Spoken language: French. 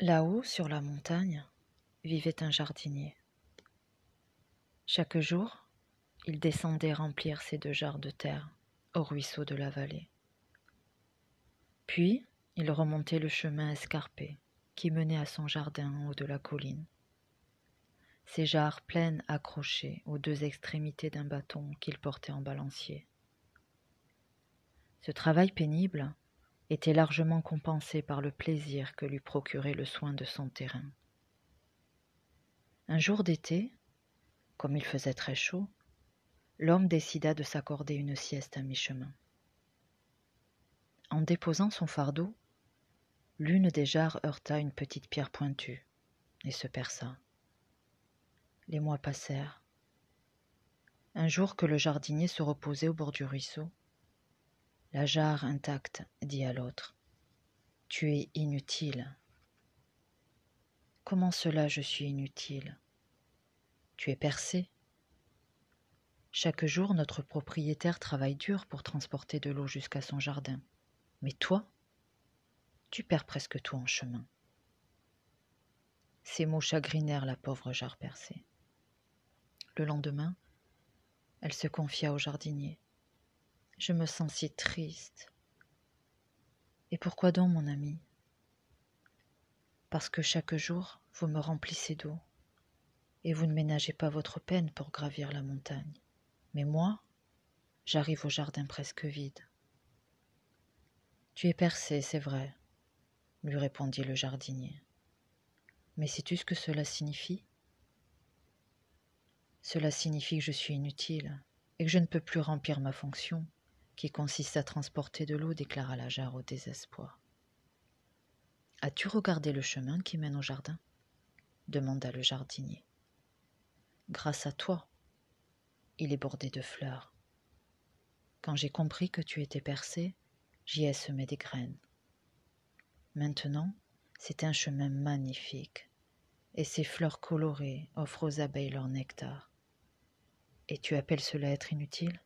Là-haut, sur la montagne, vivait un jardinier. Chaque jour, il descendait remplir ses deux jarres de terre au ruisseau de la vallée. Puis, il remontait le chemin escarpé qui menait à son jardin en haut de la colline. Ses jarres pleines accrochées aux deux extrémités d'un bâton qu'il portait en balancier. Ce travail pénible était largement compensé par le plaisir que lui procurait le soin de son terrain. Un jour d'été, comme il faisait très chaud, l'homme décida de s'accorder une sieste à mi-chemin. En déposant son fardeau, l'une des jarres heurta une petite pierre pointue et se perça. Les mois passèrent. Un jour que le jardinier se reposait au bord du ruisseau, la jarre intacte dit à l'autre Tu es inutile. Comment cela je suis inutile? Tu es percé. Chaque jour, notre propriétaire travaille dur pour transporter de l'eau jusqu'à son jardin. Mais toi, tu perds presque tout en chemin. Ces mots chagrinèrent la pauvre jarre percée. Le lendemain, elle se confia au jardinier. Je me sens si triste. Et pourquoi donc, mon ami? Parce que chaque jour, vous me remplissez d'eau, et vous ne ménagez pas votre peine pour gravir la montagne. Mais moi, j'arrive au jardin presque vide. Tu es percé, c'est vrai, lui répondit le jardinier. Mais sais-tu ce que cela signifie? Cela signifie que je suis inutile et que je ne peux plus remplir ma fonction qui consiste à transporter de l'eau, déclara la jarre au désespoir. As-tu regardé le chemin qui mène au jardin? demanda le jardinier. Grâce à toi, il est bordé de fleurs. Quand j'ai compris que tu étais percé, j'y ai semé des graines. Maintenant, c'est un chemin magnifique, et ces fleurs colorées offrent aux abeilles leur nectar. Et tu appelles cela être inutile?